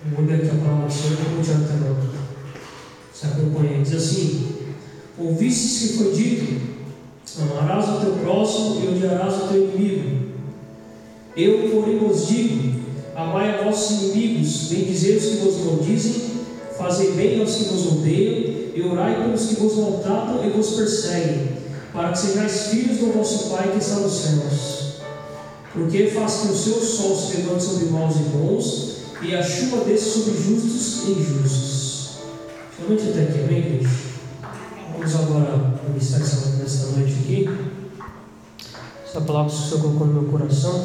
Aqui a Senhor e tirar até nota. Se acompanha. Diz assim: Ouvistes que foi dito: Amarás o teu próximo e odiarás o teu inimigo. Eu, porém, vos digo: Amai a vossos inimigos, bendizei os que vos maldizem, fazei bem aos que vos odeiam, e orai pelos que vos maltratam e vos perseguem, para que sejais filhos do vosso Pai que está nos céus. Porque faz que o seu sol se levante sobre maus e bons, e a chuva desce sobre justos e injustos. Somente até aqui, amém, igreja? Vamos agora ministrar nesta noite aqui. Essa palavra que o Senhor colocou no meu coração.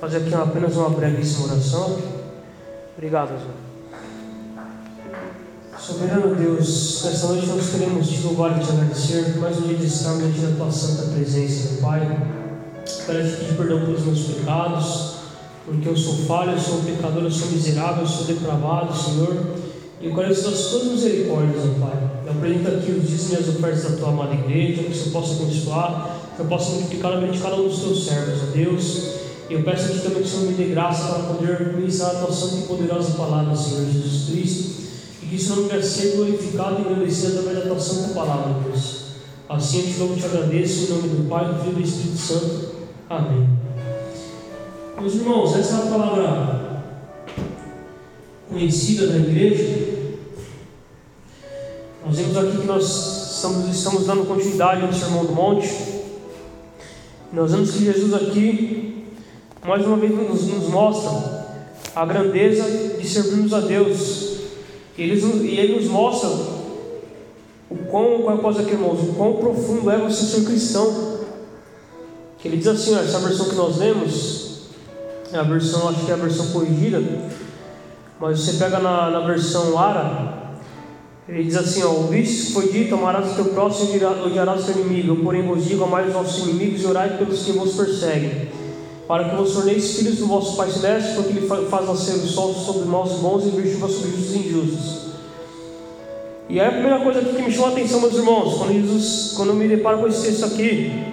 Fazer aqui apenas uma brevíssima oração. Obrigado, Senhor. Soberano Deus, nesta noite nós queremos te louvar e te agradecer mais um dia de estarmos diante da tua santa presença, Pai. Quero te pedir perdão pelos meus pecados, porque eu sou falho, eu sou pecador, eu sou miserável, eu sou depravado, Senhor. E eu quero das tuas misericórdias, meu Pai. Eu apresento aqui os dízimos e as ofertas da tua amada igreja, que o Senhor possa abençoar, que eu possa multiplicar a vida de cada um dos teus servos, ó Deus. E eu peço aqui também que o Senhor me dê graça para poder ministrar a tua santa e poderosa palavra, Senhor Jesus Cristo. E que isso não venha ser glorificado e engrandecido através da tua santa palavra, Deus. Assim eu te louvo e te agradeço, em nome do Pai, do Filho e do Espírito Santo. Amém. Meus irmãos, essa é palavra conhecida da igreja. Nós vemos aqui que nós estamos, estamos dando continuidade ao Sermão do Monte. Nós vemos que Jesus aqui, mais uma vez, nos, nos mostra a grandeza de servirmos a Deus. Ele, e Ele nos mostra o quão, qual é a coisa aqui, irmãos, o quão profundo é você ser cristão. Que ele diz assim, ó, essa versão que nós lemos, a versão, acho que é a versão corrigida, mas você pega na, na versão Ara, ele diz assim, ó, ouviste foi dito, amarás o teu próximo e odiarás o teu inimigo, eu porém vos digo, amai os vossos inimigos e orai pelos que vos perseguem, para que vos torneis filhos do vosso Pai Celeste, porque Ele faz nascer o sol sobre e bons e vir chuva sobre e injustos. E aí a primeira coisa que me chamou a atenção, meus irmãos, quando, Jesus, quando eu me deparo com esse texto aqui,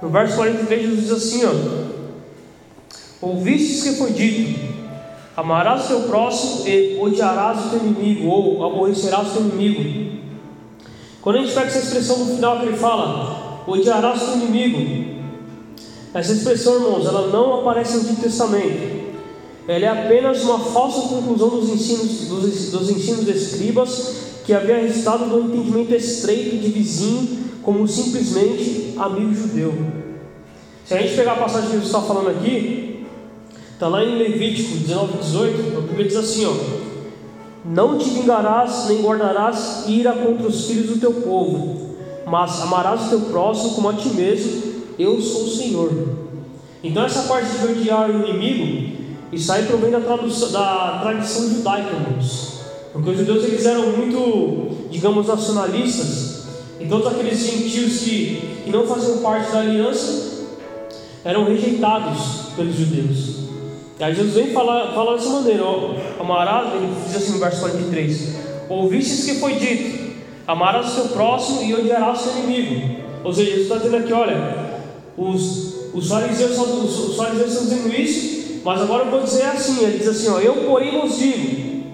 no verso 43, Jesus diz assim: ó, Ouvistes que foi dito: Amarás o teu próximo e odiarás o teu inimigo, ou aborrecerás o teu inimigo. Quando a gente pega essa expressão no final que ele fala, odiarás o teu inimigo, essa expressão, irmãos, ela não aparece no Antigo Testamento. Ela é apenas uma falsa conclusão dos ensinos, dos, dos ensinos escribas que havia resultado do entendimento estreito de vizinho como simplesmente amigo judeu. Se a gente pegar a passagem que Jesus está falando aqui, está lá em Levítico 19, 18, a Bíblia diz assim: ó, Não te vingarás nem guardarás ira contra os filhos do teu povo, mas amarás o teu próximo como a ti mesmo, eu sou o Senhor. Então, essa parte de odiar o inimigo, isso aí provém da, tradução, da tradição judaica, irmãos. Porque os judeus eles eram muito, digamos, nacionalistas, e todos aqueles gentios que, que não faziam parte da aliança eram rejeitados pelos judeus. E aí Jesus vem falar, falar dessa maneira, ó, amarás, ele diz assim no verso 43, ouvistes que foi dito, amarás o seu próximo e odiarás o seu inimigo. Ou seja, Jesus está dizendo aqui, olha, os, os, fariseus, os, os fariseus estão dizendo isso, mas agora eu vou dizer assim, ele diz assim, ó, eu porém vos digo,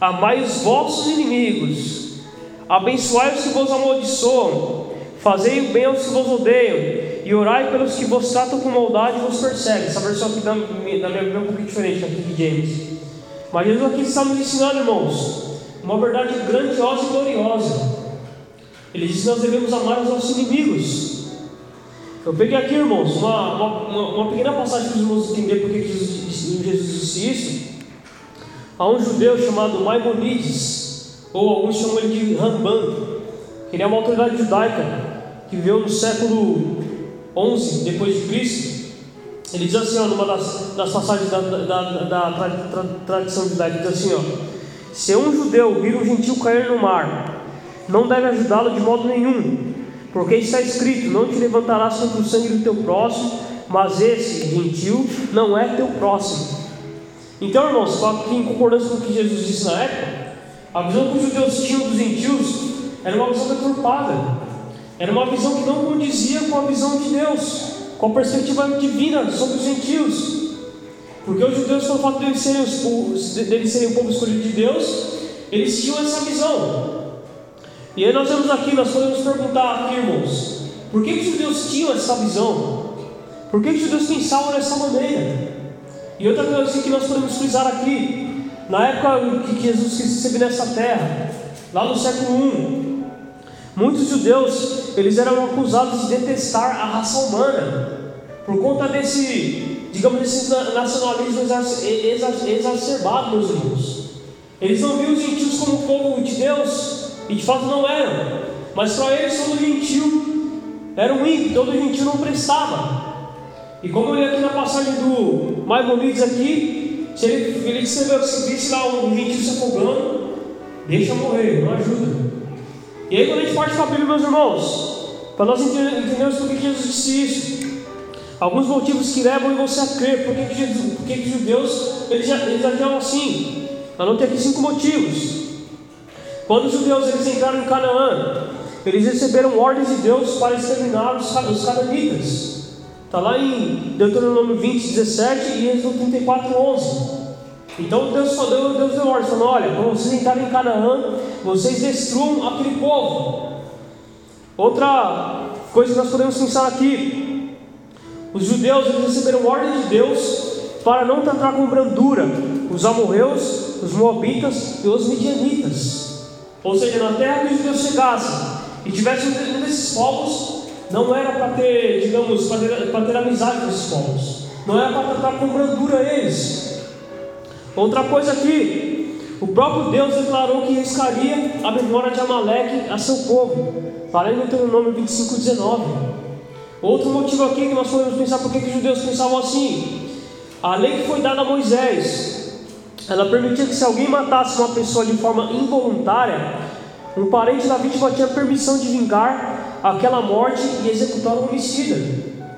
amai os vossos inimigos, Abençoai os que vos amaldiçoam, fazei o bem aos que vos odeiam, e orai pelos que vos tratam com maldade e vos perseguem. Essa versão aqui da, da minha Bíblia é um pouquinho diferente aqui de James. Mas Jesus aqui está nos ensinando, irmãos, uma verdade grandiosa e gloriosa. Ele diz que nós devemos amar os nossos inimigos. Eu peguei aqui, irmãos, uma, uma, uma pequena passagem para os irmãos entenderem porque Jesus, Jesus disse isso. Há um judeu chamado Maimonides ou alguns chamam ele de Ramban, que ele é uma autoridade judaica que viveu no século 11 depois de Cristo. Ele diz assim, ó, numa das, das passagens da, da, da, da tra, tra, tradição judaica, diz assim, ó, se um judeu vir um gentil cair no mar, não deve ajudá-lo de modo nenhum, porque está escrito, não te levantarás contra o sangue do teu próximo, mas esse gentil não é teu próximo. Então, irmãos, em concordância com o que Jesus disse na época, a visão que os judeus tinham dos gentios era uma visão deturpada, era uma visão que não condizia com a visão de Deus, com a perspectiva divina sobre os gentios. Porque os judeus, pelo fato de eles serem, os, de serem o povo escolhido de Deus, eles tinham essa visão. E aí nós vemos aqui, nós podemos perguntar aqui, irmãos, por que, os judeus tinham essa visão? Por que, os judeus pensavam dessa maneira? E outra coisa que nós podemos frisar aqui, na época que Jesus esteve nessa terra, lá no século I, muitos judeus eles eram acusados de detestar a raça humana por conta desse, digamos, desse nacionalismo exacerbado, meus irmãos. Eles não viam os gentios como povo de Deus, e de fato não eram, mas para eles todo gentil era um ímpio, todo gentil não prestava. E como eu li aqui na passagem do Maimonides aqui, se ele, ele escreveu, se visse lá um gentil se afogando, deixa morrer, não ajuda. E aí quando a gente parte para a Bíblia, meus irmãos, para nós entendermos por que Jesus disse isso, Alguns motivos que levam você a crer. Por que, que judeus eles, eles agiam assim? Anotei aqui cinco motivos. Quando os judeus eles entraram em Canaã, eles receberam ordens de Deus para exterminar os, os cananitas. Está lá em Deuteronômio 20, 17 e Êxodo 34, 11. Então Deus, Deus, Deus deu ordem, falando: olha, quando vocês entrarem em Canaã, vocês destruam aquele povo. Outra coisa que nós podemos pensar aqui, os judeus receberam ordem de Deus para não tratar com brandura os amorreus, os moabitas e os midianitas. Ou seja, na terra que os judeus chegassem e tivessem um desses povos, não era para ter, digamos, para ter, para ter amizade com esses povos. Não era para tratar com brandura eles. Outra coisa aqui, o próprio Deus declarou que riscaria a memória de Amaleque a seu povo. Falei no Deuteronômio 25, 19. Outro motivo aqui que nós podemos pensar por que os judeus pensavam assim. A lei que foi dada a Moisés, ela permitia que se alguém matasse uma pessoa de forma involuntária, um parente da vítima tinha permissão de vingar aquela morte e executar o homicida.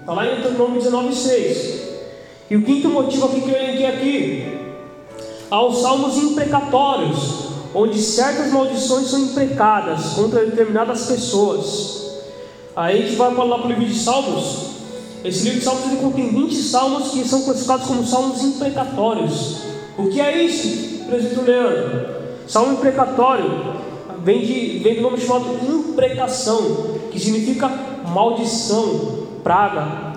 Está lá em Deuteronômio 19,6. E o quinto motivo aqui que eu elenquei aqui, aos salmos imprecatórios, onde certas maldições são imprecadas contra determinadas pessoas. Aí a gente vai falar para o livro de Salmos. Esse livro de Salmos ele contém 20 salmos que são classificados como salmos imprecatórios. O que é isso, presbítero Leandro? Salmo imprecatório vem, de, vem do nome chamado imprecação, que significa maldição, praga,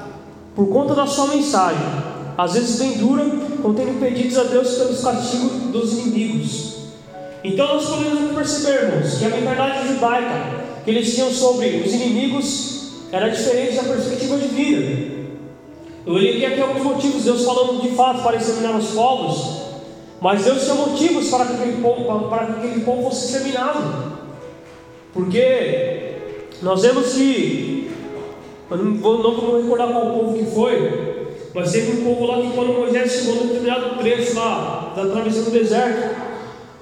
por conta da sua mensagem. Às vezes bem dura, contendo pedidos a Deus pelos castigos dos inimigos. Então nós podemos perceber, irmãos, que a mentalidade judaica que eles tinham sobre os inimigos era diferente da perspectiva divina. Eu olhei aqui alguns motivos, Deus falando de fato para exterminar os povos, mas Deus tinha motivos para que aquele povo, para que aquele povo fosse exterminado. Porque nós vemos que, eu não vou, não vou recordar qual povo que foi, mas teve um povo lá que quando Moisés chegou no determinado trecho lá, da travessia do deserto,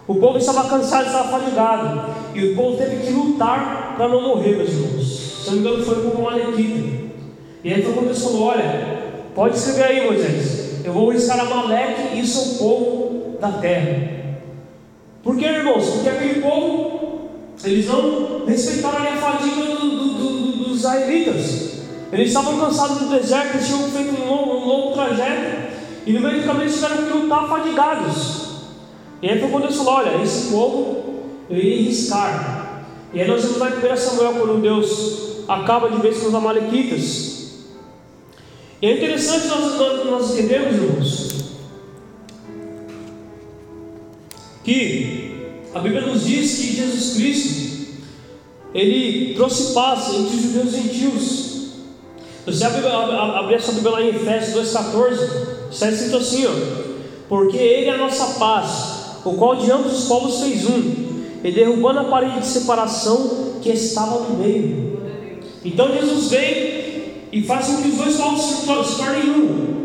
o povo estava cansado, estava fadigado, e o povo teve que lutar para não morrer, meus irmãos. Se não me engano, foi como uma Malequita. E aí foi quando Olha, pode escrever aí, Moisés. Eu vou riscar Amaleque e seu povo da terra. Por que, irmãos? Porque aquele povo, eles não respeitaram a fadiga do, do, do, dos israelitas. Eles estavam cansados do deserto, eles tinham feito um longo, um longo trajeto. E no meio do caminho eles tiveram que lutar fadigados. E aí foi quando Deus falou: Olha, esse povo eu ia riscar. E aí nós vamos lá em 1 Samuel, quando Deus acaba de vez com os Amalequitas. E é interessante nós, nós, nós entendermos, irmãos, que a Bíblia nos diz que Jesus Cristo, Ele trouxe paz entre os judeus e gentios. Você abrir a sua Bíblia lá em Efésios 2,14, está escrito assim: ó, Porque Ele é a nossa paz, o qual de ambos os povos fez um e derrubando a parede de separação que estava no meio. Então Jesus vem e faz com que os dois povos se tornem um.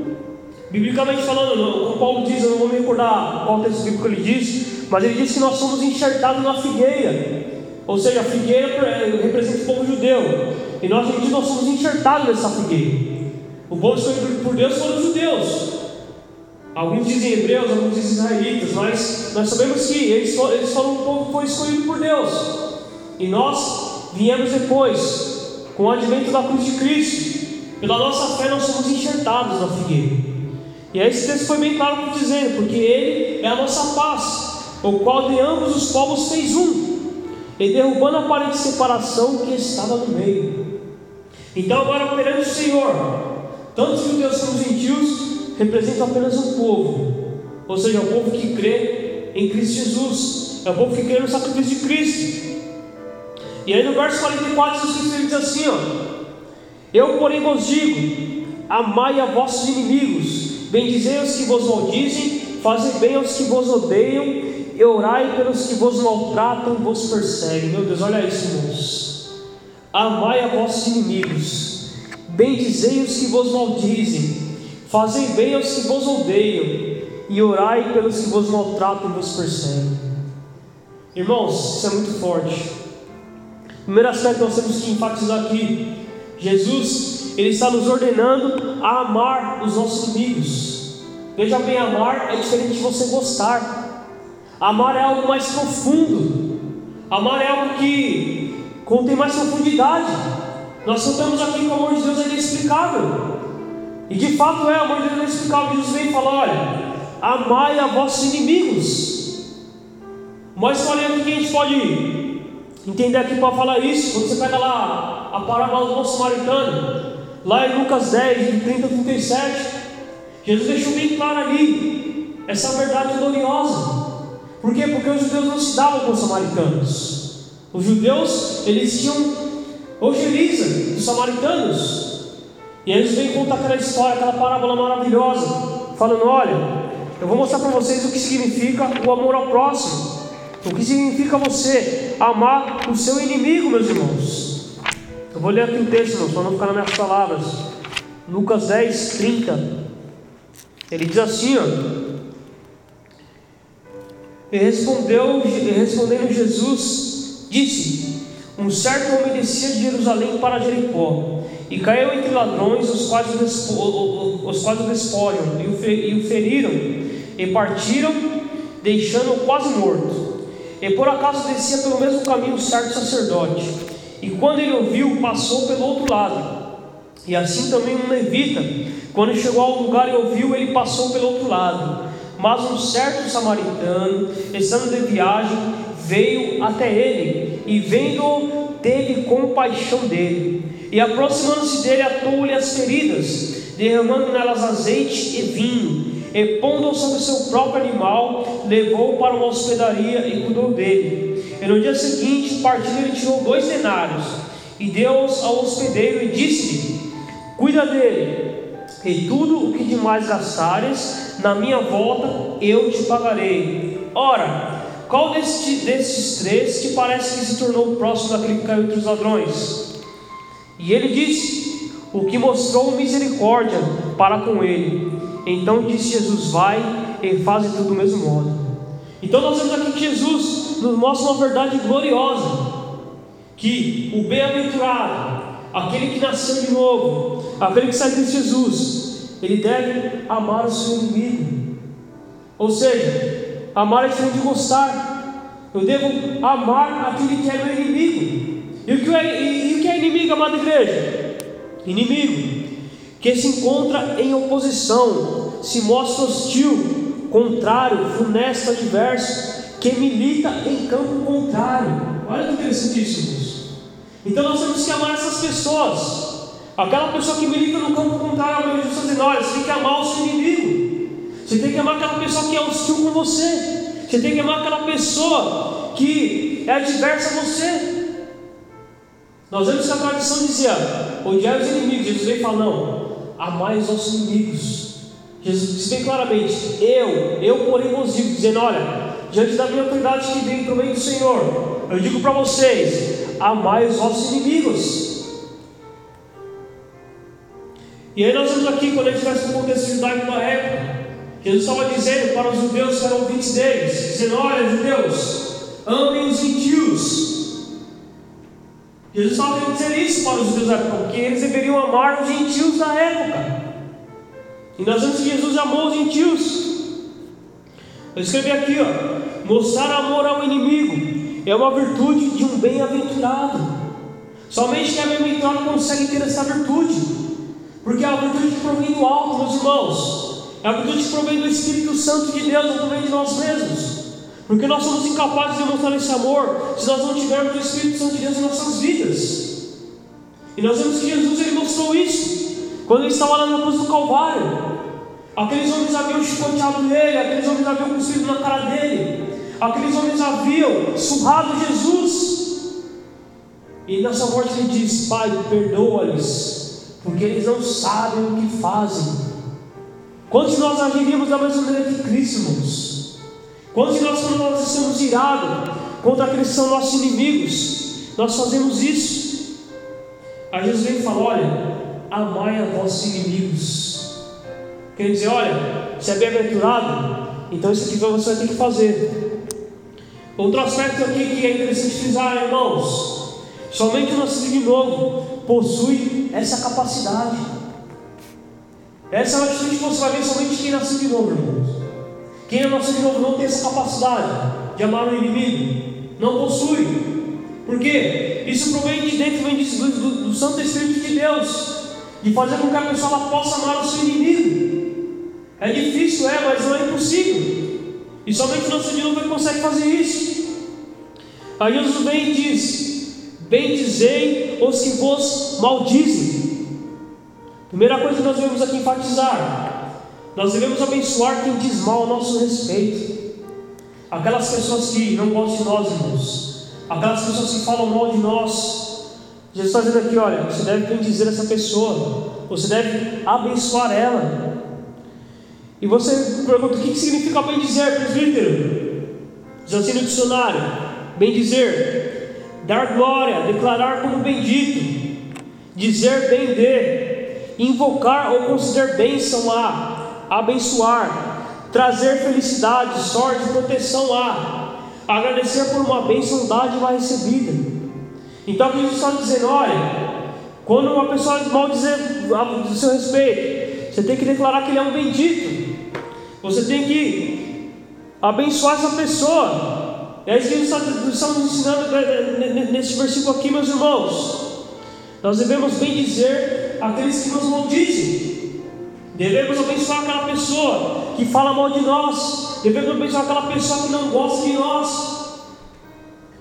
Biblicamente falando, como Paulo diz, eu não vou me recordar qual texto bíblico ele diz, mas ele diz que nós somos enxertados na figueira. Ou seja, a figueira representa o povo judeu. E nós, nós somos enxertados nessa figueira. O povo escolhido por Deus foram os judeus. Alguns dizem hebreus, alguns dizem israelitas, mas nós sabemos que eles, eles foram um povo que foi escolhido por Deus. E nós viemos depois, com o advento da cruz de Cristo. Pela nossa fé nós somos enxertados na figueira. E esse texto foi bem claro dizendo, porque Ele é a nossa paz, o qual de ambos os povos fez um, e derrubando a parede de separação que estava no meio. Então, agora perante o Senhor, tanto os judeus como os gentios representam apenas um povo, ou seja, o povo que crê em Cristo Jesus, é o povo que crê no sacrifício de Cristo. E aí no verso 44 Jesus diz assim: ó, Eu, porém, vos digo: amai a vossos inimigos, bendizei os que vos maldizem, fazei bem aos que vos odeiam, e orai pelos que vos maltratam vos perseguem. Meu Deus, olha isso, irmãos. Amai a vossos inimigos, bendizei os que vos maldizem, fazei bem aos que vos odeiam, e orai pelos que vos maltratam e vos perseguem. Irmãos, isso é muito forte. Primeiro aspecto que nós temos que enfatizar aqui: Jesus, Ele está nos ordenando a amar os nossos inimigos. Veja bem, amar é diferente de você gostar. Amar é algo mais profundo. Amar é algo que contém mais profundidade. Nós cantamos aqui que o amor de Deus é inexplicável. E de fato é, o amor de Deus é inexplicável. Jesus vem e fala: olha, amai a vossos inimigos. Mas qual é que a gente pode entender aqui para falar isso, quando você pega lá a parábola do bom samaritano, lá em Lucas 10, de 30 a 37, Jesus deixou bem claro ali essa verdade gloriosa. Por quê? Porque os judeus não se davam com os samaritanos. Os judeus, eles tinham ojeriza dos samaritanos. E eles vêm contar aquela história, aquela parábola maravilhosa, falando: olha, eu vou mostrar para vocês o que significa o amor ao próximo. O que significa você amar o seu inimigo, meus irmãos? Eu vou ler aqui o texto, irmãos, para não ficar nas minhas palavras. Lucas 10, 30. Ele diz assim: ó, e respondeu, respondendo Jesus, disse: Um certo homem descia de Jerusalém para Jericó, e caiu entre ladrões, os quais o, despoliam, e o feriram, e partiram, deixando-o quase morto. E por acaso descia pelo mesmo caminho o certo sacerdote. E quando ele ouviu, passou pelo outro lado. E assim também um levita, quando chegou ao lugar e ouviu, ele passou pelo outro lado. Mas um certo samaritano, estando de viagem, veio até ele e, vendo-o, teve compaixão dele. E aproximando-se dele, atou-lhe as feridas, derramando nelas azeite e vinho e pondo sobre seu próprio animal, levou-o para uma hospedaria e cuidou dele. E no dia seguinte, partindo, ele tirou dois denários e deu-os ao hospedeiro e disse-lhe: Cuida dele, e tudo o que demais gastares, na minha volta eu te pagarei. Ora, qual destes, destes três que parece que se tornou próximo daquele que caiu entre os ladrões? E ele disse: O que mostrou misericórdia para com ele. Então disse Jesus: Vai e faz tudo do mesmo modo. Então nós vemos aqui que Jesus nos mostra uma verdade gloriosa: que o bem-aventurado, aquele que nasceu de novo, aquele que sai de Jesus, ele deve amar o seu inimigo. Ou seja, amar é diferente de gostar. Eu devo amar aquele que é meu inimigo. E o que é, e, e o que é inimigo, amada igreja? Inimigo que se encontra em oposição, se mostra hostil, contrário, funesto, adverso, que milita em campo contrário. Olha que interessantíssimo Então nós temos que amar essas pessoas. Aquela pessoa que milita no campo contrário ao Jesus está dizendo: olha, você tem que amar o seu inimigo. Você tem que amar aquela pessoa que é hostil com você. Você tem que amar aquela pessoa que é adversa a você. Nós vemos que a tradição dizia: odiar os inimigos. Jesus veio e falou: não, amai os nossos inimigos. Jesus disse bem claramente: Eu, eu porém vos digo, dizendo: Olha, diante da minha autoridade que vem provém do Senhor, eu digo para vocês: amai os vossos inimigos. E aí nós vemos aqui, quando a gente traz para o contexto judaico da época, Jesus estava dizendo para os judeus que eram ouvintes deles, dizendo: Olha, judeus, amem os gentios, Jesus estava querendo dizer isso para os judeus da época, porque eles deveriam amar os gentios da época. E nós vemos que Jesus amou os gentios. Eu escrevi aqui, ó, mostrar amor ao inimigo é uma virtude de um bem-aventurado. Somente quem é bem-aventurado consegue ter essa virtude, porque é a virtude provém do alto, meus irmãos. A virtude provém do Espírito Santo de Deus, não provém de nós mesmos. Porque nós somos incapazes de demonstrar esse amor se nós não tivermos o Espírito Santo de Deus em nossas vidas. E nós vemos que Jesus ele mostrou isso quando ele estava lá na cruz do Calvário. Aqueles homens haviam chicoteado ele, aqueles homens haviam cuspido na cara dele, aqueles homens haviam surrado Jesus. E nessa morte ele diz: Pai, perdoa-lhes, porque eles não sabem o que fazem. Quantos nós agiríamos da mesma maneira que Cristo, irmãos? Quantos de nós, quando nós estamos irados contra aqueles que são nossos inimigos, nós fazemos isso? Aí Jesus vem e fala: Olha, amai a vossos inimigos. Quer dizer, olha, se é bem-aventurado, então isso aqui você vai ter que fazer. Outro aspecto aqui que é interessante frisar, irmãos: somente o nascido de novo possui essa capacidade. Essa é uma atitude que você vai ver somente quem nasceu de novo, irmãos. Quem é nasceu de novo não tem essa capacidade de amar o inimigo. Não possui. Por quê? Isso provém de dentro, vem do, do, do Santo Espírito de Deus. De fazer com que a pessoa possa amar o seu inimigo. É difícil, é, mas não é impossível. E somente o nosso de novo consegue fazer isso. Aí Jesus vem e diz: Bendizei os que vos maldizem. Primeira coisa que nós devemos aqui enfatizar: nós devemos abençoar quem diz mal a nosso respeito. Aquelas pessoas que não gostam de nós, irmãos. Aquelas pessoas que falam mal de nós. Jesus está dizendo aqui: olha, você deve bendizer essa pessoa. Você deve abençoar ela. E você pergunta: o que significa bendizer, presbítero? Diz assim no dicionário: bendizer, dar glória, declarar como bendito, dizer bem de invocar ou conceder bênção a, abençoar, trazer felicidade, sorte, proteção a, agradecer por uma bênção dádiva recebida. Então Jesus está dizendo: olha, quando uma pessoa mal dizer do seu respeito, você tem que declarar que ele é um bendito, você tem que abençoar essa pessoa. É isso que estamos ensinando nesse versículo aqui, meus irmãos. Nós devemos bem dizer aqueles que nos maldizem. Devemos abençoar aquela pessoa que fala mal de nós. Devemos abençoar aquela pessoa que não gosta de nós.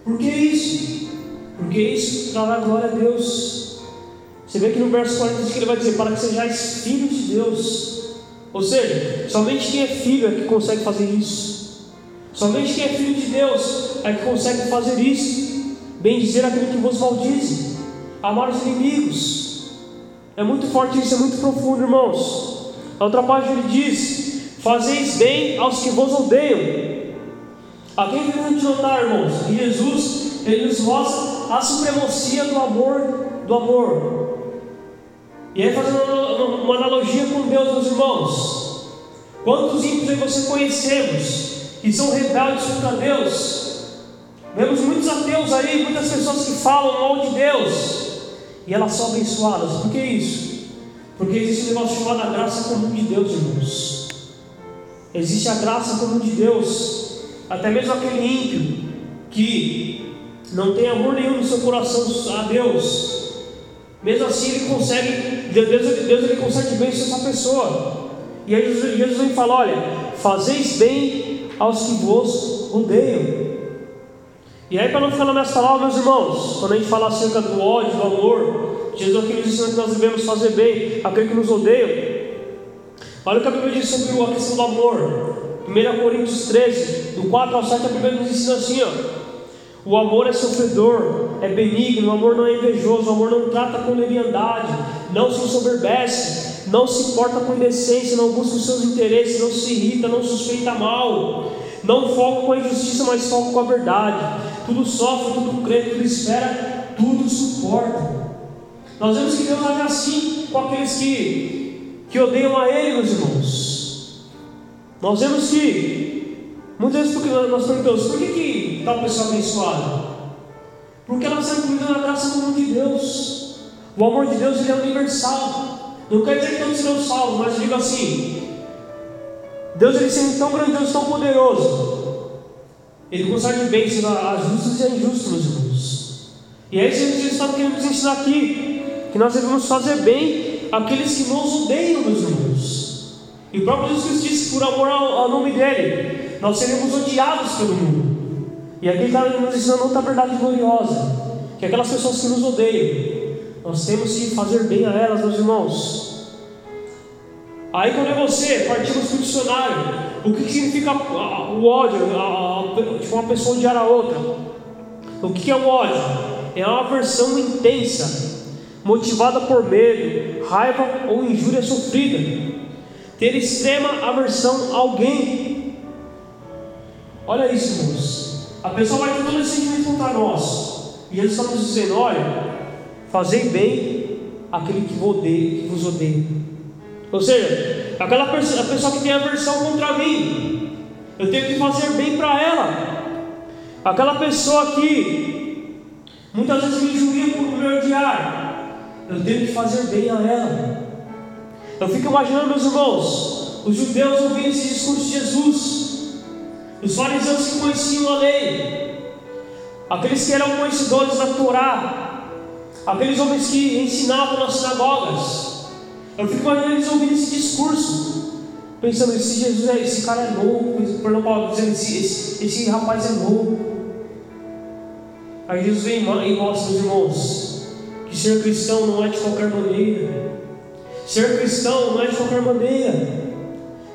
Por que isso? Porque isso trará glória a Deus. Você vê que no verso 40 que ele vai dizer: Para que sejais filhos de Deus. Ou seja, somente quem é filho é que consegue fazer isso. Somente quem é filho de Deus é que consegue fazer isso. Bem dizer aquele que vos maldize amar os inimigos. É muito forte isso, é muito profundo, irmãos. A outra página ele diz: Fazeis bem aos que vos odeiam. Aqui é importante notar, irmãos, que Jesus ele nos mostra a supremacia do amor, do amor. E aí fazendo uma analogia com Deus, meus irmãos. Quantos ímpios aí você conhecemos que são rebeldes contra Deus? Vemos muitos ateus aí, muitas pessoas que falam mal de Deus e elas são abençoadas. Por que isso? Porque existe um negócio chamado a graça comum de Deus, irmãos. Existe a graça comum de Deus. Até mesmo aquele ímpio que não tem amor nenhum no seu coração a Deus, mesmo assim ele consegue, Deus, Deus ele consegue bênção essa pessoa. E aí Jesus, Jesus vem falar: olha, fazeis bem aos que vos odeiam. E aí, para não ficar minhas palavras, meus irmãos, quando a gente fala acerca do ódio, do amor, Jesus aqui nos ensina que nós devemos fazer bem àquele que nos odeia. Olha o que a Bíblia diz sobre a questão do amor. 1 Coríntios 13, do 4 ao 7, a Bíblia nos ensina assim: ó, o amor é sofredor, é benigno, o amor não é invejoso, o amor não trata com leviandade, não se soberbece, não se porta com indecência, não busca os seus interesses, não se irrita, não suspeita mal, não foca com a injustiça, mas foca com a verdade tudo sofre, tudo crê, tudo espera, tudo suporta. Nós vemos que Deus age assim com aqueles que, que odeiam a Ele, meus irmãos. Nós vemos que, muitas vezes, porque nós perguntamos, por que, que tal pessoa abençoada? Porque ela está incluída na graça comum de Deus. O amor de Deus ele é universal. Não quer dizer que todos serão salvos, mas eu digo assim: Deus ele sendo tão grandioso, tão poderoso, ele concede bênçãos a justos e a injustos, meus irmãos. E é isso que Jesus está querendo nos ensinar aqui: que nós devemos fazer bem àqueles que nos odeiam, meus irmãos. E o próprio Jesus disse: por amor ao, ao nome dele, nós seremos odiados pelo mundo. E aqui está nos ensinando outra verdade gloriosa: que aquelas pessoas que nos odeiam, nós temos que fazer bem a elas, meus irmãos. Aí quando é você, partimos para o dicionário, o que significa o ódio? Tipo, uma pessoa odiar a outra. O que é o ódio? É uma aversão intensa, motivada por medo, raiva ou injúria sofrida. Ter extrema aversão a alguém. Olha isso, irmãos. A pessoa vai ter todo esse sentimento contra nós. E Jesus está nos dizendo: olha, fazei bem aquele que, odeia, que vos odeia. Ou seja, aquela pessoa, a pessoa que tem aversão contra mim, eu tenho que fazer bem para ela. Aquela pessoa que muitas vezes me injuria por me odiar, eu tenho que fazer bem a ela. Eu fico imaginando, meus irmãos, os judeus ouvindo esse discurso de Jesus, os fariseus que conheciam a lei, aqueles que eram conhecedores da Torá, aqueles homens que ensinavam nas sinagogas. Eu fico imaginando eles ouvindo esse discurso, pensando: esse Jesus é, esse cara é louco, perdão, Paulo dizendo: esse, esse, esse rapaz é louco. Aí Jesus vem e mostra, meus irmãos, que ser cristão não é de qualquer maneira. Ser cristão não é de qualquer maneira.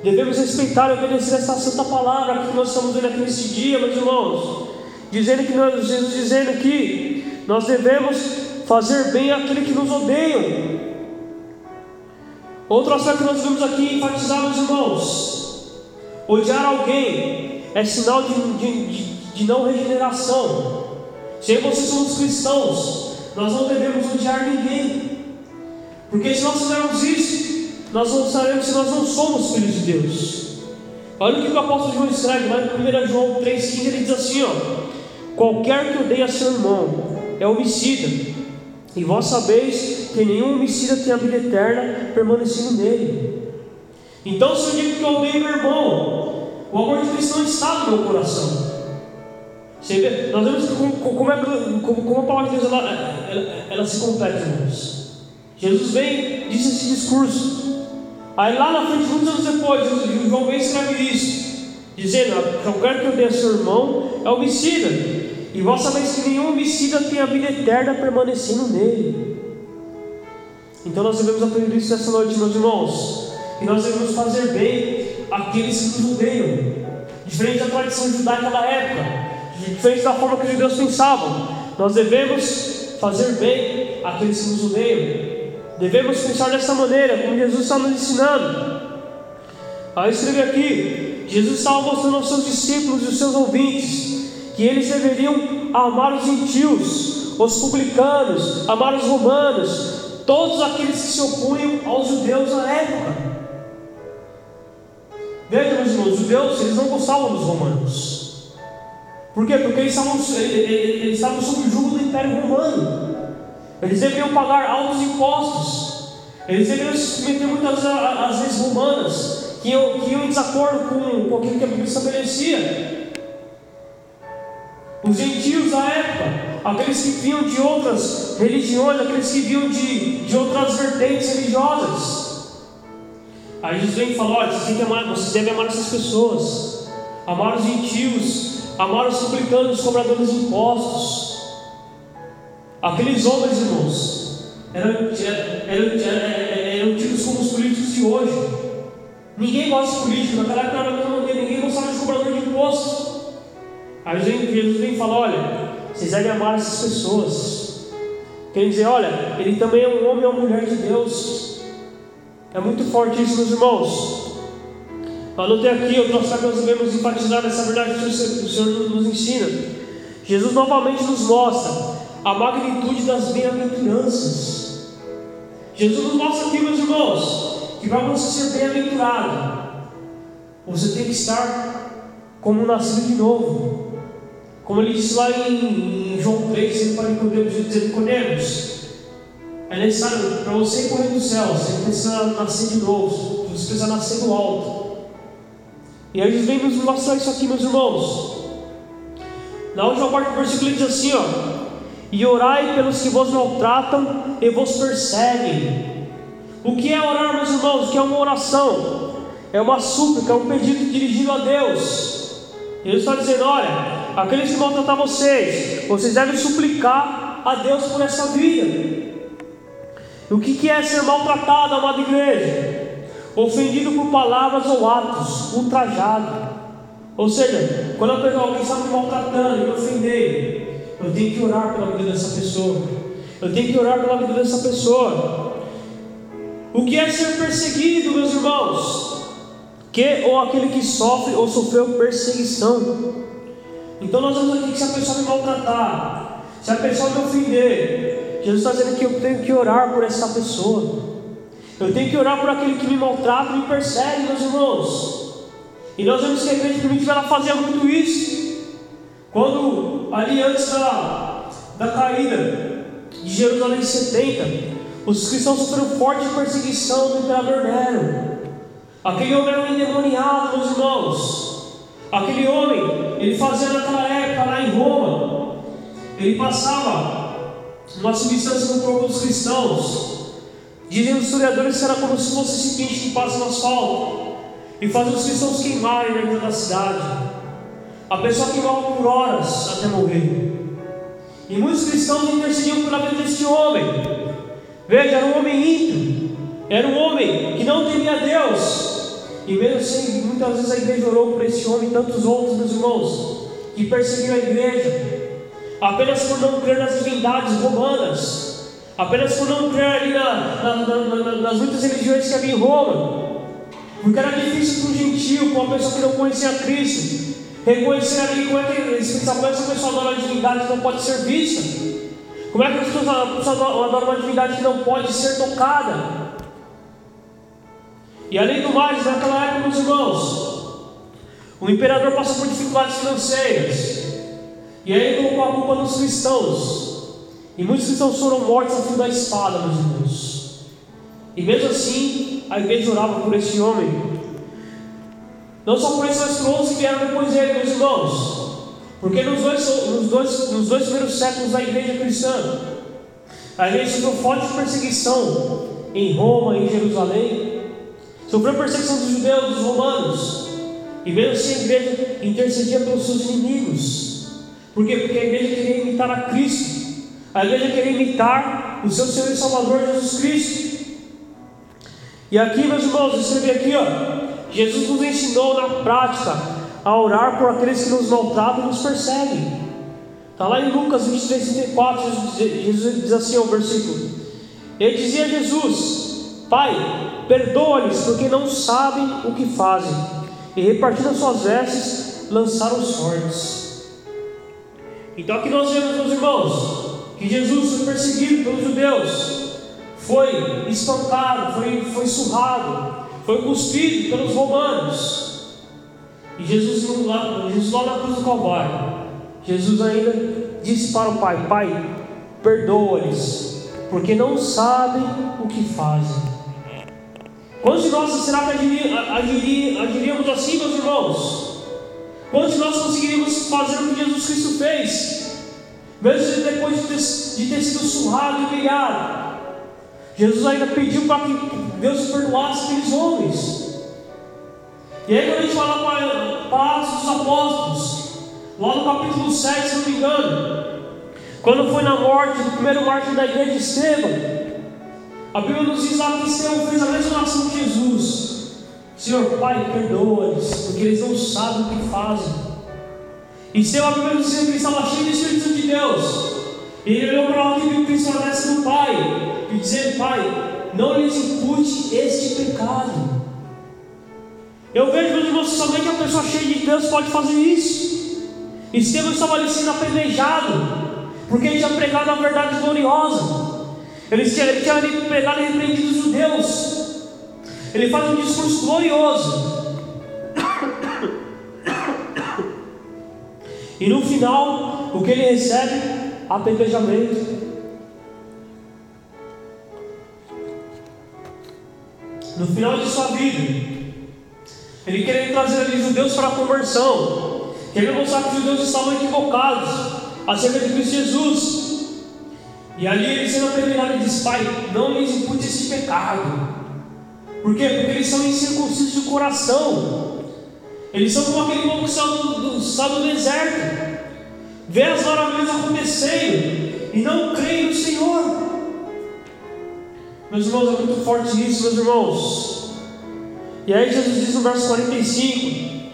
Devemos respeitar e obedecer essa santa palavra que nós estamos vendo aqui neste dia, meus irmãos. Dizendo que nós, Jesus dizendo que nós devemos fazer bem àquele que nos odeiam. Outro aspecto que nós devemos aqui enfatizar, meus irmãos: odiar alguém é sinal de, de, de, de não regeneração. Se vocês somos cristãos, nós não devemos odiar ninguém. Porque se nós fizermos isso, nós não sabemos se nós não somos filhos de Deus. Olha o que o apóstolo João escreve lá em 1 João 3,15, ele diz assim: ó, qualquer que odeia seu irmão é homicida, e vós sabeis que nenhum homicida tem a vida eterna permanecendo nele. Então, se eu digo que eu odeio meu irmão, o amor de Cristo não está no meu coração. Você vê, nós vemos como, como, é, como, como a palavra de Deus ela, ela, ela se completa. Jesus vem, disse esse discurso. Aí lá na frente, muitos anos depois, João vem escreve isso, dizendo: qualquer que odeia seu irmão é homicida, e vós sabeis que nenhum homicida tem a vida eterna permanecendo nele. Então nós devemos aprender isso nessa noite, meus irmãos, e nós devemos fazer bem aqueles que nos odeiam, diferente da tradição judaica da época, diferente da forma que os judeus pensavam, nós devemos fazer bem aqueles que nos odeiam. Devemos pensar dessa maneira, como Jesus está nos ensinando. Aí escreve aqui: Jesus estava mostrando aos seus discípulos e aos seus ouvintes que eles deveriam amar os gentios, os publicanos, amar os romanos, todos aqueles que se opunham aos judeus na época. Veja, meus irmãos, os judeus eles não gostavam dos romanos. Por quê? Porque eles estavam, eles estavam sob o jugo do Império Romano. Eles deveriam pagar altos impostos. Eles deveriam se submeter muitas às vezes romanas, que iam, que iam em desacordo com, com aquilo que a Bíblia estabelecia. Os gentios da época, aqueles que vinham de outras religiões, aqueles que vinham de, de outras vertentes religiosas. Aí Jesus vem e fala: olha, vocês, amar, vocês devem amar essas pessoas, amar os gentios, amar os publicanos, os cobradores de impostos. Aqueles homens, irmãos, eram, eram, eram, eram tidos como os políticos de hoje. Ninguém gosta de político, naquela época ninguém gostava de cobrador de impostos. Aí Jesus vem e fala: olha, vocês devem amar essas pessoas. Quer dizer, olha, ele também é um homem ou uma mulher de Deus. É muito forte isso, meus irmãos. Anotei aqui que nós devemos enfatizar nessa verdade que o Senhor nos ensina. Jesus novamente nos mostra a magnitude das bem-aventuranças. Jesus nos mostra aqui, meus irmãos, que para você ser bem-aventurado, você tem que estar como nascido de novo. Como ele disse lá em, João 3, ele para Nicodemos, dizer Nicodemos, é necessário, para você correr do céu, você precisa nascer de novo, você precisa nascer do alto. E aí Jesus vem nos mostrar isso aqui, meus irmãos. Na última parte do versículo ele diz assim, ó, e orai pelos que vos maltratam e vos perseguem. O que é orar, meus irmãos? O que é uma oração? é uma súplica, é um pedido dirigido a Deus. Deus está dizendo: olha, aqueles que maltratar vocês, vocês devem suplicar a Deus por essa vida. O que, é ser maltratado, amada igreja? Ofendido por palavras ou atos, ultrajado. Ou seja, quando alguém está me maltratando, me ofendendo, eu tenho que orar pela vida dessa pessoa. Eu tenho que orar pela vida dessa pessoa. O que é ser perseguido, meus irmãos? Que ou aquele que sofre ou sofreu perseguição. Então nós vamos aqui que se a pessoa me maltratar, se a pessoa me ofender, Jesus está dizendo que eu tenho que orar por essa pessoa. Eu tenho que orar por aquele que me maltrata e me persegue, meus irmãos. E nós vemos que a igreja primitiva ela fazia muito isso. Quando ali antes da, da caída de Jerusalém 70, os cristãos sofreram forte perseguição do imperador Nero. Aquele homem era um endemoniado, meus irmãos. Aquele homem, ele fazia naquela época lá em Roma, ele passava uma substância no corpo dos cristãos. Dizem os historiadores que era como se fosse esse pinche que passa no asfalto e fazia os cristãos queimarem dentro da cidade. A pessoa queimava por horas até morrer. E muitos cristãos intercediam pela vida deste homem. Veja, era um homem ímpio, era um homem que não temia Deus. E mesmo assim, muitas vezes a igreja orou por esse homem e tantos outros, meus irmãos, que perseguiram a igreja, apenas por não crer nas divindades romanas, apenas por não crer ali na, na, na, nas muitas religiões que havia em Roma. Porque era difícil para um gentil, para uma pessoa que não conhecia Cristo, Reconhecer ali como é que eles é essa pessoa adora uma divindade que não pode ser vista. Como é que a pessoa adora uma divindade que não pode ser tocada. E além do mais, naquela época, meus irmãos, o imperador passou por dificuldades financeiras. E aí colocou a culpa nos cristãos. E muitos cristãos foram mortos a fio da espada, meus irmãos. E mesmo assim, a igreja orava por esse homem não só por esses tronos que vieram depois dele, meus irmãos. Porque nos dois, nos, dois, nos dois primeiros séculos da igreja cristã, a igreja sofreu forte perseguição em Roma em Jerusalém. Sofreu perseguição dos judeus, dos romanos. E mesmo assim a igreja intercedia pelos seus inimigos. Por quê? Porque a igreja queria imitar a Cristo. A igreja queria imitar o seu Senhor e Salvador Jesus Cristo. E aqui, meus irmãos, escrevi aqui, ó. Jesus nos ensinou na prática a orar por aqueles que nos maltratam e nos perseguem. Está lá em Lucas 23, 34, Jesus diz assim o versículo. Ele dizia a Jesus: Pai, perdoa-lhes, porque não sabem o que fazem. E repartindo as suas vestes, lançaram sortes. Então aqui nós vemos, meus irmãos, que Jesus foi perseguido pelos judeus, foi espancado, foi, foi surrado, foi cuspido pelos romanos. E Jesus lá, Jesus lá na cruz do Calvário, Jesus ainda disse para o Pai: Pai, perdoa-lhes, porque não sabem o que fazem. Quantos de nós será que agiríamos assim, meus irmãos? Quantos de nós conseguiríamos fazer o que Jesus Cristo fez? Mesmo depois de ter, de ter sido surrado e humilhado, Jesus ainda pediu para que Deus perdoasse aqueles homens. E aí, quando a gente fala para, Atos dos Apóstolos, lá no capítulo 7, se não me engano, quando foi na morte do primeiro mártir da igreja de Estevão, a Bíblia nos diz lá que Estevão fez a mesma oração que Jesus: Senhor Pai, perdoa-lhes, porque eles não sabem o que fazem. E Estevão, a Bíblia nos diz que ele estava cheio do Espírito de Deus. E ele olhou para lá e viu Cristo agradece do Pai, e dizendo: Pai, não lhes impute este pecado. Eu vejo, meus irmãos, somente a pessoa cheia de Deus pode fazer isso. Estevão estava ali sendo apedrejado, porque ele tinha pregado a verdade gloriosa. Ele tinha, ele tinha pregado e repreendido os judeus. Ele faz um discurso glorioso. E no final, o que ele recebe? apedrejamento. No final de sua vida, ele queria trazer ali judeus para a conversão, queria mostrar que os judeus estavam equivocados acerca de Cristo Jesus. E ali ele sendo apedrejado, ele diz: Pai, não lhes impute esse pecado. Por quê? Porque eles são incircuncisos de coração. Eles são como aquele povo que saiu do, do, do deserto, vê as maravilhas acontecendo e não crê no Senhor. Meus irmãos, é muito forte isso, meus irmãos. E aí Jesus diz no verso 45: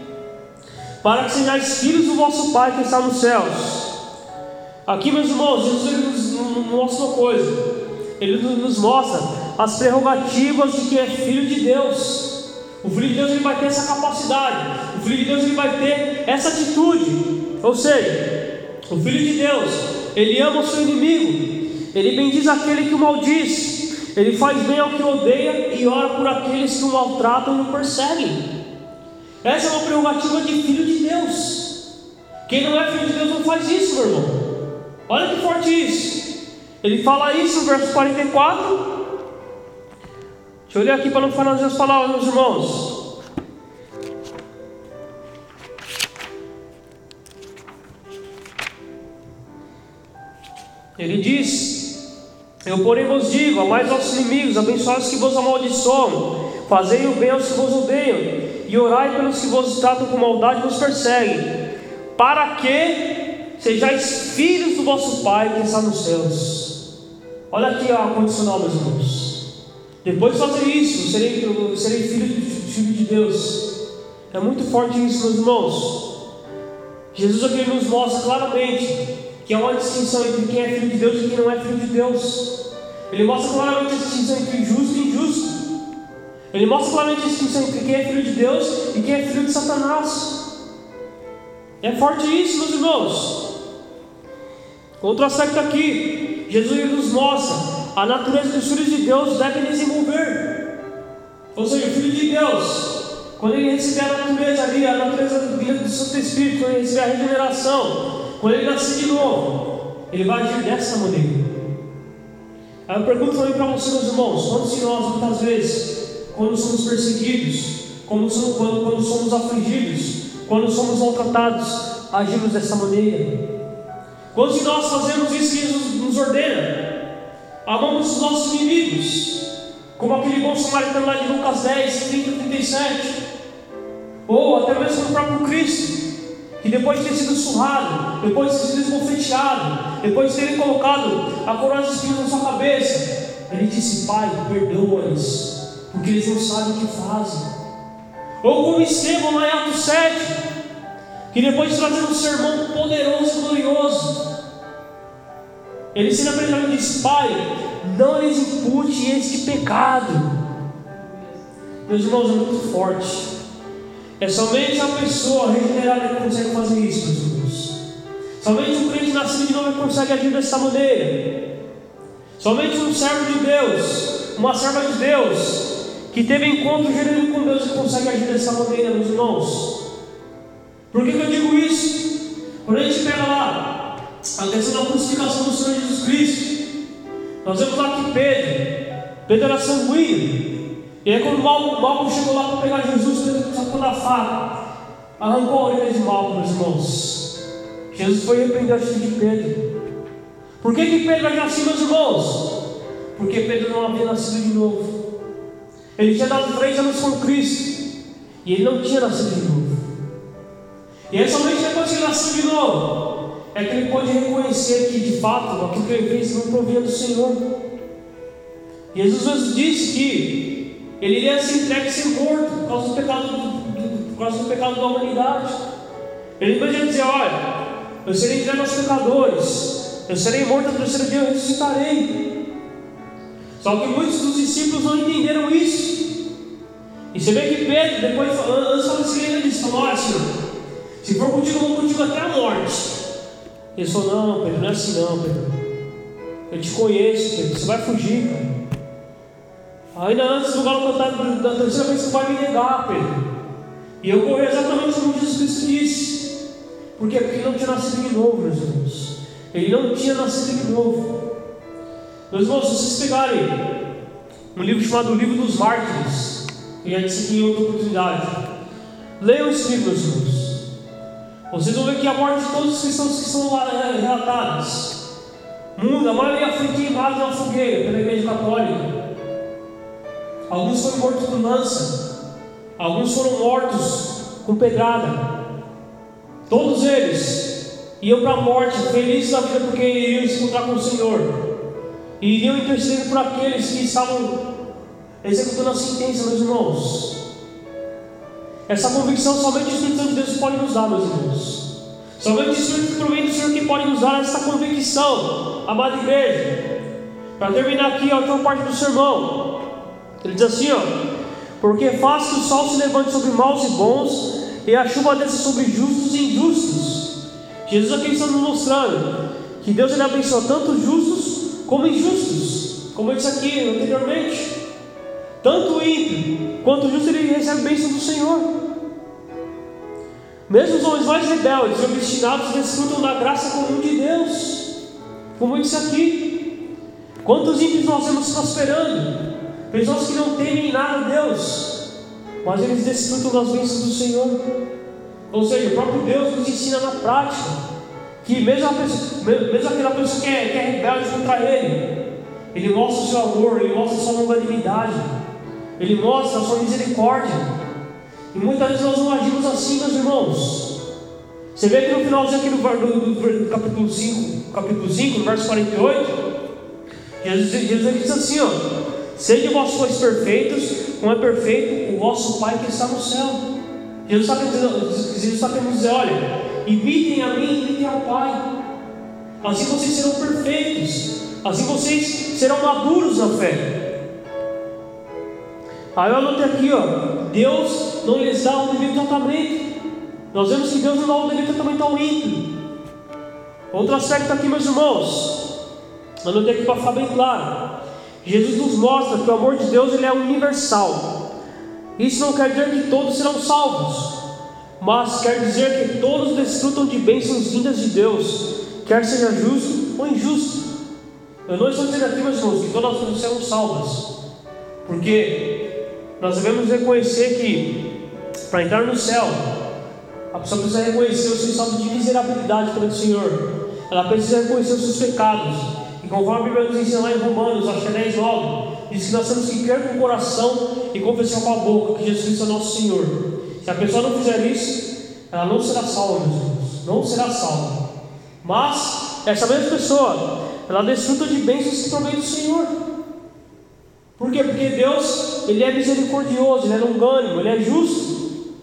Para que sejais filhos do vosso Pai que está nos céus. Aqui, meus irmãos, Jesus nos mostra uma coisa. Ele nos mostra as prerrogativas de que é filho de Deus. O filho de Deus ele vai ter essa capacidade. O filho de Deus ele vai ter essa atitude. Ou seja, o filho de Deus ele ama o seu inimigo. Ele bendiz aquele que o maldiz. Ele faz bem ao que odeia e ora por aqueles que o maltratam e o perseguem. Essa é uma prerrogativa de filho de Deus. Quem não é filho de Deus não faz isso, meu irmão. Olha que forte isso. Ele fala isso no verso 44 Deixa eu olhar aqui para não falar as palavras, meus irmãos. Ele diz: Eu, porém, vos digo: amai vossos inimigos, abençoai os que vos amaldiçoam, fazei o bem aos que vos odeiam, e orai pelos que vos tratam com maldade e vos perseguem, para que sejais filhos do vosso Pai que está nos céus. Olha aqui a condicional, meus irmãos. Depois de fazer isso, serei, serei filho, filho de Deus. É muito forte isso, meus irmãos. Jesus aqui nos mostra claramente que há uma distinção entre quem é filho de Deus e quem não é filho de Deus. Ele mostra claramente a distinção entre justo e injusto. Ele mostra claramente a distinção entre quem é filho de Deus e quem é filho de Satanás. É forte isso, meus irmãos. Outro aspecto aqui, Jesus nos mostra a natureza dos filhos de Deus deve desenvolver. Ou seja, o Filho de Deus, quando ele receber a natureza ali, a natureza do Santo Espírito, quando ele receber a regeneração, quando ele nascer de novo, ele vai agir dessa maneira. Aí eu pergunto também para vocês, meus irmãos, quantos de nós, muitas vezes, quando somos perseguidos, quando somos, quando, quando somos afligidos, quando somos maltratados, agimos dessa maneira? Quantos de nós fazemos isso que Jesus nos ordena? Amamos os nossos inimigos, como aquele bom samaritano lá de Lucas 10, 30, 37. Ou até mesmo o próprio Cristo, que depois de ter sido surrado, depois de ter sido esbofeteado, depois de terem colocado a coroa de espinhos na sua cabeça, ele disse: Pai, perdoa-lhes, porque eles não sabem o que fazem. Ou como Estevão lá em Atos 7, que depois de trazer um sermão poderoso e glorioso, ele ensina para e diz: Pai, não lhes impute este pecado. Meus irmãos, é muito forte. É somente a pessoa regenerada que consegue fazer isso, meus irmãos. Somente um crente nascido de novo consegue agir dessa maneira. Somente um servo de Deus, uma serva de Deus, que teve encontro genuíno com Deus, consegue agir dessa maneira, meus irmãos. Por que, que eu digo isso? Quando a gente pega lá a questão da crucificação do Senhor Jesus Cristo. Nós vemos lá que Pedro, Pedro era sanguíneo. E aí quando o Malco chegou lá para pegar Jesus, Pedro sacou da faca, arrancou a orelha de Malco, meus irmãos. Jesus foi repreender a atitude de Pedro. Por que, que Pedro agiu assim, meus irmãos? Porque Pedro não havia nascido de novo. Ele tinha dado três anos com Cristo. E ele não tinha nascido de novo. E é somente depois que nasceu de novo é que ele pode reconhecer que de fato aquilo que ele fez não provia do Senhor. Jesus disse que ele iria se entregue e ser morto por causa do pecado, do, por causa do pecado da humanidade. Ele podia dizer: Olha, eu serei entregue aos pecadores, eu serei morto no terceiro dia, eu ressuscitarei. Só que muitos dos discípulos não entenderam isso. E você vê que Pedro, depois, antes de falar assim, ele disse: Olha, Senhor, se for contigo, eu vou contigo até a morte. Ele falou: Não, Pedro, não é assim não, Pedro. Eu te conheço, Pedro, você vai fugir, cara. Ainda antes do galo cantar da terceira vez você vai me negar, Pedro. E eu corri exatamente como Jesus Cristo disse. Porque ele não tinha nascido de novo, meus irmãos. Ele não tinha nascido de novo. Meus irmãos, se vocês pegarem um livro chamado Livro dos Mártires, eu já disse aqui em outra oportunidade, leiam esse livro, meus irmãos. Vocês vão ver que a morte de todos os cristãos que são é, relatados. Mundo, a maioria foi queimada na fogueira pela igreja católica. alguns foram mortos com lança, alguns foram mortos com pedrada. Todos eles iam para a morte, felizes da vida, porque iriam se encontrar com o Senhor, e iriam interceder por aqueles que estavam executando a sentença, meus irmãos. Essa convicção somente o Espírito Santo de Deus pode nos dar, meus irmãos. Somente o Espírito provém do Senhor que pode nos dar essa convicção, amada igreja. Para terminar aqui a última parte do sermão, ele diz assim: ó, porque faz que o sol se levante sobre maus e bons, e a chuva desça sobre justos e injustos. Jesus aqui está nos mostrando que Deus ele abençoa tanto justos como injustos, como eu disse aqui anteriormente. Tanto o ímpio quanto o justo ele recebe bênção do Senhor. Mesmo os homens mais rebeldes e obstinados desfrutam da graça comum de Deus, como eu disse aqui. Quantos ímpios nós vemos prosperando? Pessoas que não temem nada a Deus, mas eles desfrutam das bênçãos do Senhor. Ou seja, o próprio Deus nos ensina na prática que mesmo, pessoa, mesmo aquela pessoa que é, que é rebelde contra Ele, Ele mostra o seu amor, Ele mostra a sua longanimidade, Ele mostra a sua misericórdia. E muitas vezes nós não agimos assim, meus irmãos. Você vê que no finalzinho aqui do, do, do, capítulo 5, capítulo 5, no verso 48, Jesus, Jesus diz assim, ó. Sede vós sois perfeitos, como é perfeito o vosso Pai que está no céu. Jesus está querendo, Jesus está querendo dizer: olha, imitem a mim, imitem ao Pai. Assim vocês serão perfeitos, assim vocês serão maduros na fé. Aí eu anotei aqui, ó, Deus não lhes dá um devido tratamento. Nós vemos que Deus não dá um devido tratamento ao ímpio. Outro aspecto aqui, meus irmãos, anotei aqui para ficar bem claro. Jesus nos mostra que o amor de Deus ele é universal. Isso não quer dizer que todos serão salvos, mas quer dizer que todos desfrutam de bênçãos vindas de Deus, quer seja justo ou injusto. Eu não estou dizendo aqui, meus irmãos, que todas as pessoas serão salvas, porque nós devemos reconhecer que para entrar no céu, a pessoa precisa reconhecer o seu estado de miserabilidade perante o Senhor, ela precisa reconhecer os seus pecados, Conforme a Bíblia nos ensina lá em Romanos, acho que é 10, 9, diz que nós temos que crer com o coração e confessar com a boca que Jesus é nosso Senhor. Se a pessoa não fizer isso, ela não será salva, meus irmãos. Não será salva. Mas, essa mesma pessoa, ela desfruta de bênçãos que provém do Senhor. Por quê? Porque Deus, Ele é misericordioso, Ele é longânimo, Ele é justo.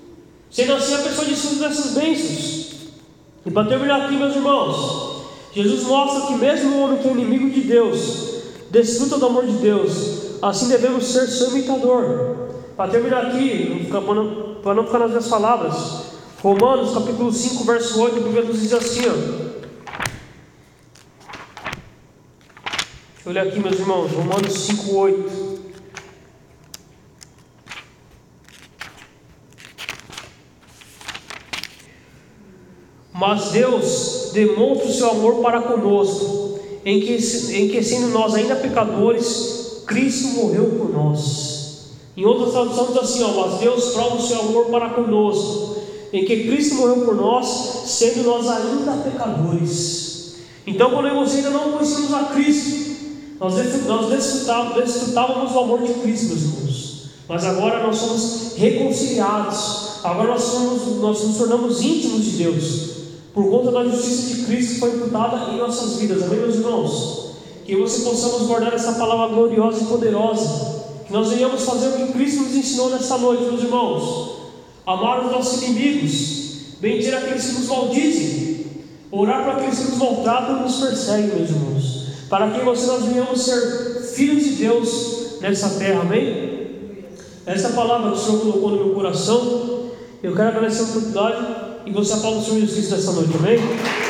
Sendo assim, a pessoa desfruta dessas bênçãos. E para terminar aqui, meus irmãos, Jesus mostra que mesmo o homem que é inimigo de Deus, desfruta do amor de Deus, assim devemos ser seu imitador. Para terminar aqui, para não ficar nas minhas palavras, Romanos capítulo 5, verso 8, a Bíblia nos diz assim: ó. Olha aqui, meus irmãos, Romanos 5, 8. Mas Deus demonstra o seu amor para conosco, em que, em que sendo nós ainda pecadores, Cristo morreu por nós. Em outras traduções diz assim, ó, mas Deus prova o seu amor para conosco, em que Cristo morreu por nós, sendo nós ainda pecadores. Então, quando nós ainda não conhecemos a Cristo, nós, desfrutávamos do amor de Cristo, meus irmãos. Mas agora nós somos reconciliados, agora nós, somos, nós nos tornamos íntimos de Deus por conta da justiça de Cristo que foi imputada em nossas vidas. Amém, meus irmãos? Que você possamos guardar essa palavra gloriosa e poderosa. Que nós venhamos fazer o que Cristo nos ensinou nesta noite, meus irmãos. Amar os nossos inimigos, bendir aqueles que nos maldizem, orar para aqueles que nos maltratam e nos perseguem, meus irmãos. Para que você nós venhamos ser filhos de Deus nessa terra, amém? Essa palavra que o Senhor colocou no meu coração, eu quero agradecer a oportunidade e você aplaude o Senhor Jesus Cristo nessa noite, amém?